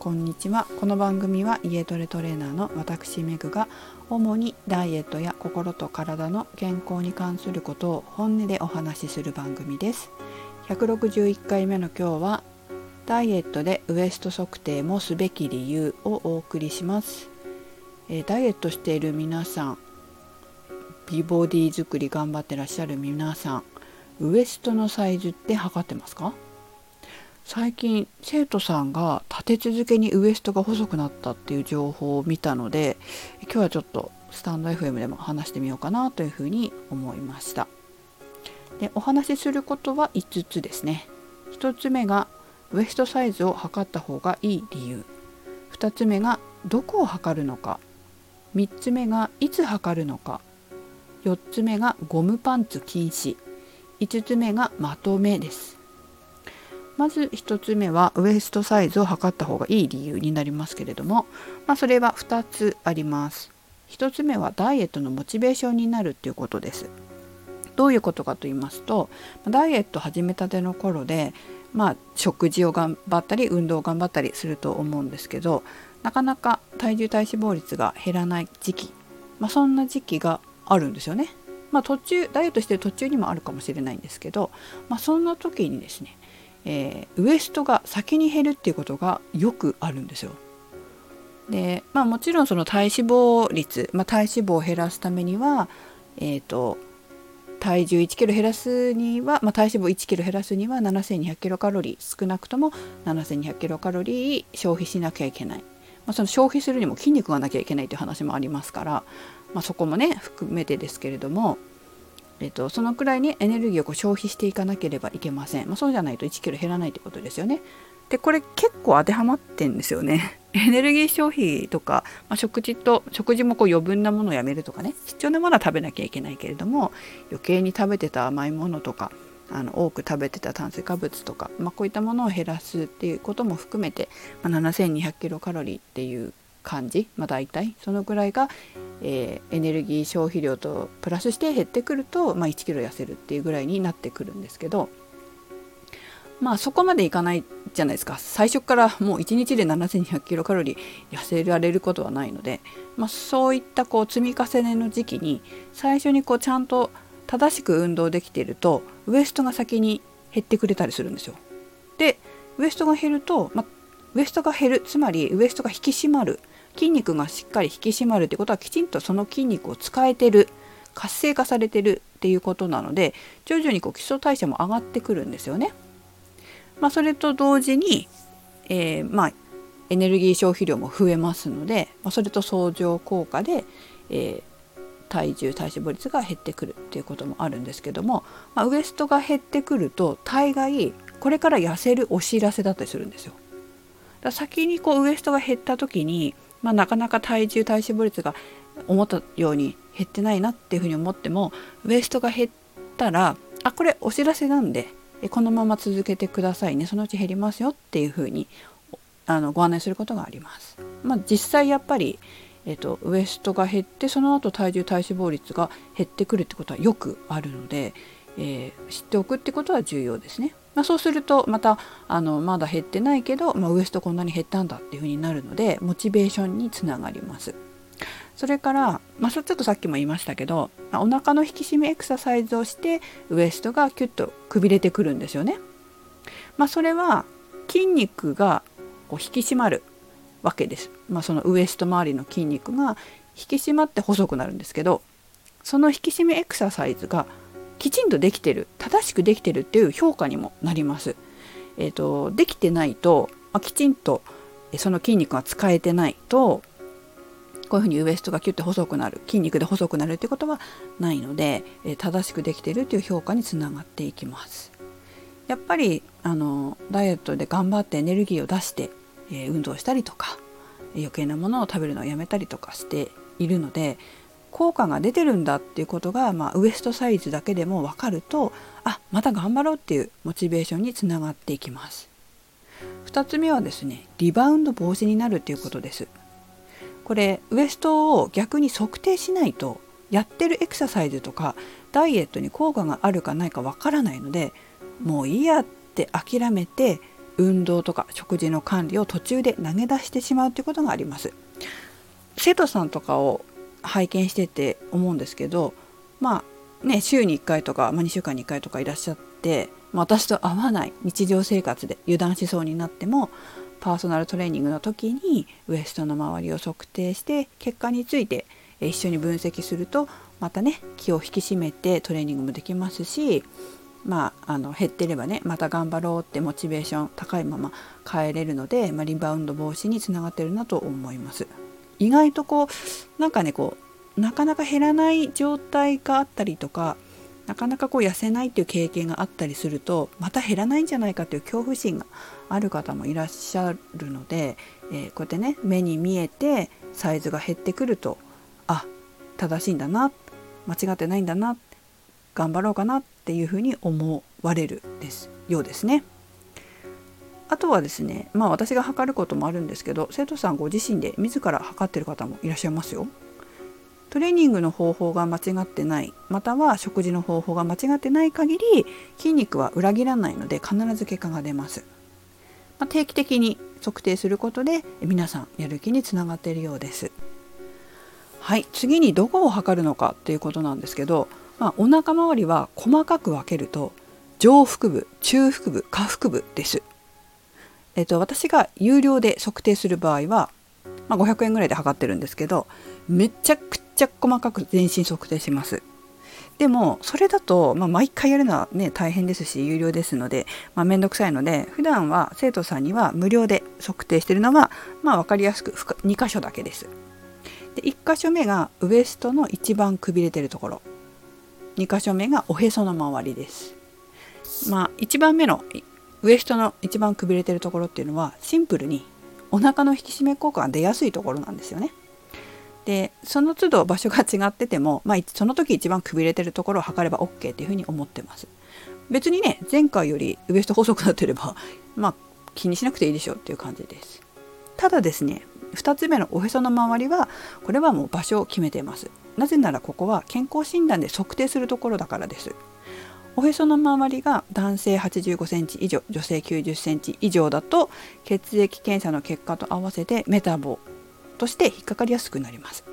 こんにちは。この番組は家トレトレーナーの私メグが主にダイエットや心と体の健康に関することを本音でお話しする番組です。161回目の今日はダイエットでウエスト測定もすべき理由をお送りします、えー、ダイエットしている皆さん美ボディ作り頑張ってらっしゃる皆さんウエストのサイズって測ってますか？最近生徒さんが立て続けにウエストが細くなったっていう情報を見たので今日はちょっとスタンド FM でも話してみようかなというふうに思いました。でお話しすることは5つですね。1つ目がウエストサイズを測った方がいい理由。2つ目がどこを測るのか。3つ目がいつ測るのか。4つ目がゴムパンツ禁止。5つ目がまとめです。まず1つ目はウエストサイズを測った方がいい理由になりますけれども、まあ、それは2つあります1つ目はダイエットのモチベーションになるっていうことですどういうことかと言いますとダイエット始めたての頃でまあ食事を頑張ったり運動を頑張ったりすると思うんですけどなかなか体重体脂肪率が減らない時期、まあ、そんな時期があるんですよね。まあ、途中ダイエットしてる途中にもあるかもしれないんですけど、まあ、そんな時にですねえー、ウエストが先に減るっていうことがよくあるんですよ。でまあもちろんその体脂肪率、まあ、体脂肪を減らすためには、えーと、体重1キロ減らすには、まあ、体脂肪1キロ減らすには7200キロカロリー少なくとも7200キロカロリー消費しなきゃいけない、まあ、その消費するにも筋肉がなきゃいけないという話もありますから、まあ、そこもね含めてですけれどもえっと、そのくらいにエネルギーをこう消費していかなければいけません、まあ、そうじゃないと1キロ減らないってことですよね。でこれ結構当てはまってんですよね。エネルギー消費とか、まあ、食事と食事もこう余分なものをやめるとかね。必要なものは食べなきゃいけないけれども余計に食べてた甘いものとかあの多く食べてた炭水化物とか、まあ、こういったものを減らすっていうことも含めて、まあ、7200キロカロリーっていう感じ、まあ、大体そのぐらいが、えー、エネルギー消費量とプラスして減ってくると、まあ、1キロ痩せるっていうぐらいになってくるんですけどまあそこまでいかないじゃないですか最初からもう1日で7200キロカロリー痩せられることはないので、まあ、そういったこう積み重ねの時期に最初にこうちゃんと正しく運動できているとウエストが先に減ってくれたりするんですよ。でウエストが減ると、まあ、ウエストが減るつまりウエストが引き締まる筋肉がしっかり引き締まるってことはきちんとその筋肉を使えてる活性化されてるっていうことなので徐々にこう基礎代謝も上がってくるんですよね。まあ、それと同時に、えー、まあ、エネルギー消費量も増えますので、まあ、それと相乗効果で、えー、体重体脂肪率が減ってくるっていうこともあるんですけども、まあ、ウエストが減ってくると大概これから痩せるお知らせだったりするんですよ。だ先にこうウエストが減った時にまあ、なかなか体重体脂肪率が思ったように減ってないなっていうふうに思ってもウエストが減ったらあこれお知らせなんでこのまま続けてくださいねそのうち減りますよっていうふうにあのご案内することがあります。まあ、実際やっぱりえっと、ウエストが減ってその後体重体脂肪率が減ってくるってことはよくあるので、えー、知っておくってことは重要ですね。まあ、そうするとまたあのまだ減ってないけど、まあ、ウエストこんなに減ったんだっていうふうになるのでモチベーションにつながります。それから、まあ、ちょっとさっきも言いましたけど、まあ、お腹の引き締めエクササイズをしてウエストがキュッとくびれてくるんですよね。まあ、それは筋肉がこう引き締まるわけです。まあ、そのウエスト周りの筋肉が引き締まって細くなるんですけどその引き締めエクササイズがきちんとできてる正しくできてるっていう評価にもなります。えーと、できてないと、まあ、きちんとその筋肉が使えてないとこういうふうにウエストがキュッて細くなる筋肉で細くなるってことはないので、え正しくできてるっていう評価につながっていきます。やっぱりあのダイエットで頑張ってエネルギーを出して、えー、運動したりとか余計なものを食べるのをやめたりとかしているので効果が出てるんだっていうことが、まあ、ウエストサイズだけでも分かるとあまた頑張ろうっていうモチベーションにつながっていきます。2つ目はですねリバウンド防止になるっていうことです。これウエストを逆に測定しないとやってるエクササイズとかダイエットに効果があるかないかわからないのでもういいやって諦めて運動とか食事の管理を途中で投げ出してしまうということがあります。生徒さんとかを拝見してて思うんですけどまあね週に1回とか、まあ、2週間に1回とかいらっしゃって、まあ、私と合わない日常生活で油断しそうになってもパーソナルトレーニングの時にウエストの周りを測定して結果について一緒に分析するとまたね気を引き締めてトレーニングもできますしまあ、あの減ってればねまた頑張ろうってモチベーション高いまま帰れるので、まあ、リバウンド防止につながってるなと思います。意外とこうなんかねこうなかなか減らない状態があったりとかなかなかこう痩せないっていう経験があったりするとまた減らないんじゃないかという恐怖心がある方もいらっしゃるので、えー、こうやってね目に見えてサイズが減ってくるとあ正しいんだな間違ってないんだな頑張ろうかなっていうふうに思われるですようですね。あとはですねまあ私が測ることもあるんですけど生徒さんご自身で自ら測ってる方もいらっしゃいますよ。トレーニングの方法が間違ってないまたは食事の方法が間違ってない限り筋肉は裏切らないので必ず結果が出ます。まあ、定期的に測定することで皆さんやる気につながっているようです。はい次にどこを測るのかっていうことなんですけど、まあ、お腹周りは細かく分けると上腹部中腹部下腹部です。えっと、私が有料で測定する場合は、まあ、500円ぐらいで測ってるんですけどめちゃくちゃ細かく全身測定します。でもそれだと、まあ、毎回やるのはね大変ですし有料ですので、まあ、めんどくさいので普段は生徒さんには無料で測定してるのは、まあ、分かりやすく2箇所だけです。で1箇所目がウエストの一番くびれてるところ2箇所目がおへその周りです。まあ1番目のウエストの一番くびれてるところっていうのはシンプルにお腹の引き締め効果が出やすいところなんですよね。でその都度場所が違ってても、まあ、その時一番くびれてるところを測れば OK っていうふうに思ってます。別にね前回よりウエスト細くなってればまあ気にしなくていいでしょうっていう感じです。ただですね2つ目のおへその周りはこれはもう場所を決めています。なぜならここは健康診断で測定するところだからです。おへその周りが男性85センチ以上女性90センチ以上だと血液検査の結果と合わせてメタボとして引っかかりやすくなります。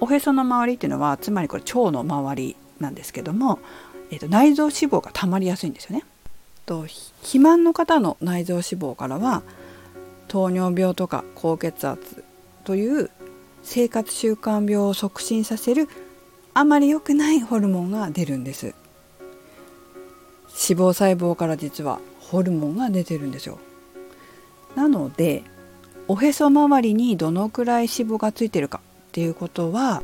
おへその周りっていうのはつまりこれ腸の周りなんですけども、えー、と内臓脂肪がたまりやすいんですよね。と肥満の方の内臓脂肪からは糖尿病とか高血圧という生活習慣病を促進させるあまり良くないホルモンが出るんです。脂肪細胞から実はホルモンが出てるんですよ。なのでおへそ周りにどのくらい脂肪がついてるかっていうことは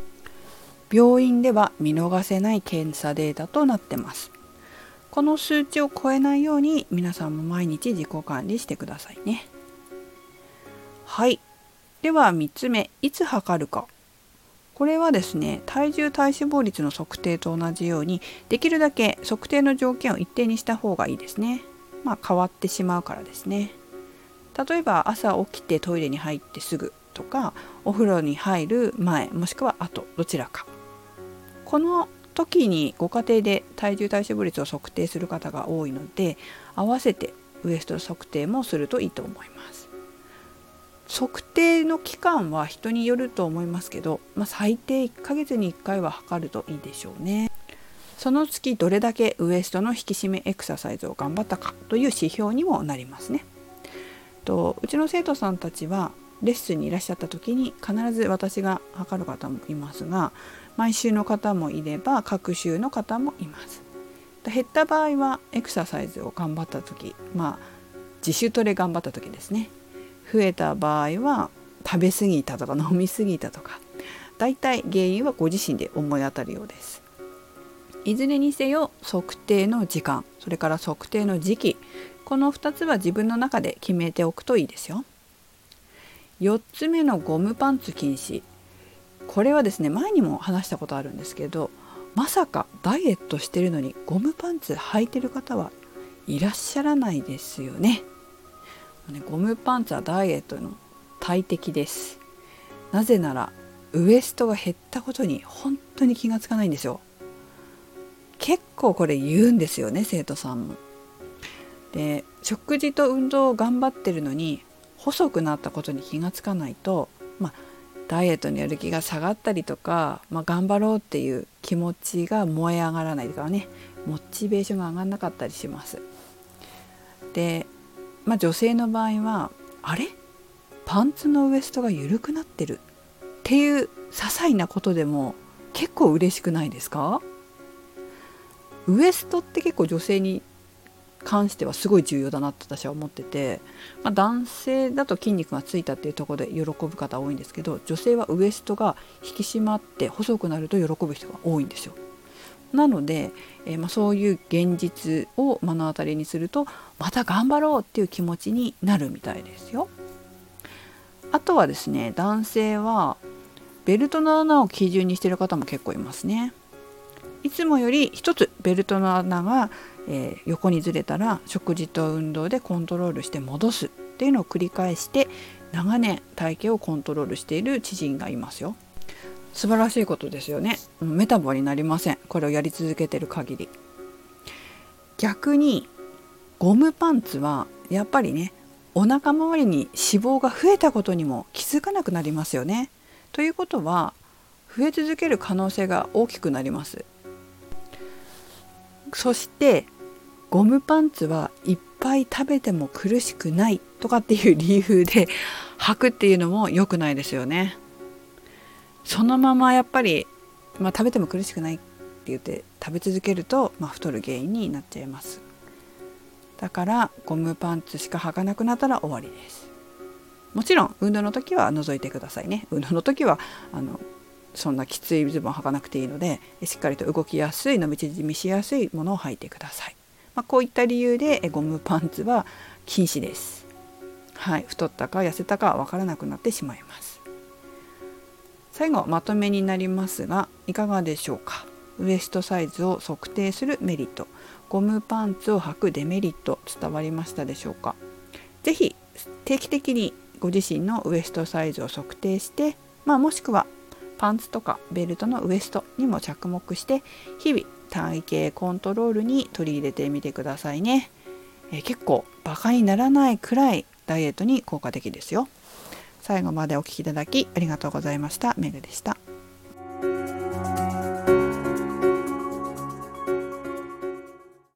病院では見逃せない検査データとなってます。この数値を超えないように皆さんも毎日自己管理してくださいね。はい。では3つ目いつ測るか。これはですね体重体脂肪率の測定と同じようにできるだけ測定の条件を一定にした方がいいですね。まあ変わってしまうからですね。例えば朝起きてトイレに入ってすぐとかお風呂に入る前もしくは後どちらか。この時にご家庭で体重体脂肪率を測定する方が多いので合わせてウエスト測定もするといいと思います。測定の期間は人によると思いますけど、まあ、最低1ヶ月に1回は測るといいでしょうね。その月どれだけウエストの引き締めエクササイズを頑張ったかという指標にもなりますね。とうちの生徒さんたちはレッスンにいらっしゃった時に必ず私が測る方もいますが毎週の方もいれば各週の方もいます。減った場合はエクササイズを頑張った時まあ自主トレ頑張った時ですね増えた場合は食べ過ぎたとか飲み過ぎたとか大体原因はご自身で思い当たるようです。いずれにせよ測定の時間それから測定の時期この2つは自分の中で決めておくといいですよ。4つ目のゴムパンツ禁止。これはですね前にも話したことあるんですけどまさかダイエットしてるのにゴムパンツ履いてる方はいらっしゃらないですよね。ね、ゴムパンツはダイエットの大敵です。なぜならウエストが減ったことに本当に気がつかないんですよ。結構これ言うんですよね生徒さんも。で食事と運動を頑張ってるのに細くなったことに気がつかないと、まあ、ダイエットのやる気が下がったりとか、まあ、頑張ろうっていう気持ちが燃え上がらないとかねモチベーションが上がんなかったりします。で、まあ、女性の場合はあれ？パンツのウエストが緩くなってるっていう些細なことでも結構嬉しくないですか？ウエストって結構女性に関してはすごい重要だなと私は思ってて、まあ、男性だと筋肉がついたっていうとこで喜ぶ方多いんですけど女性はウエストが引き締まって細くなると喜ぶ人が多いんですよ。なので、えー、まあ、そういう現実を目の当たりにするとまた頑張ろうっていう気持ちになるみたいですよ。あとはですね男性はベルトの穴を基準にしている方も結構いますね。いつもより一つベルトの穴が、えー、横にずれたら食事と運動でコントロールして戻すっていうのを繰り返して長年体型をコントロールしている知人がいますよ素晴らしいことですよね。メタボになりません。これをやり続けてる限り。逆にゴムパンツはやっぱりねお腹周りに脂肪が増えたことにも気づかなくなりますよね。ということは増え続ける可能性が大きくなります。そしてゴムパンツはいっぱい食べても苦しくないとかっていう理由で履くっていうのも良くないですよね。そのままやっぱり、まあ、食べても苦しくないって言って食べ続けると、まあ、太る原因になっちゃいます。だからゴムパンツしか履かなくなったら終わりです。もちろん運動の時は除いてくださいね。運動の時はあのそんなきついズボン履かなくていいのでしっかりと動きやすい伸び縮みしやすいものを履いてください、まあ、こういった理由でゴムパンツは禁止ですはい太ったか痩せたかわからなくなってしまいます最後まとめになりますがいかがでしょうか？ウエストサイズを測定するメリット。ゴムパンツを履くデメリット伝わりましたでしょうか？是非定期的にご自身のウエストサイズを測定して、まあ、もしくはパンツとかベルトのウエストにも着目して日々体型コントロールに取り入れてみてくださいね、え、結構バカにならないくらいダイエットに効果的ですよ。最後までお聴きいただきありがとうございました。メグでした。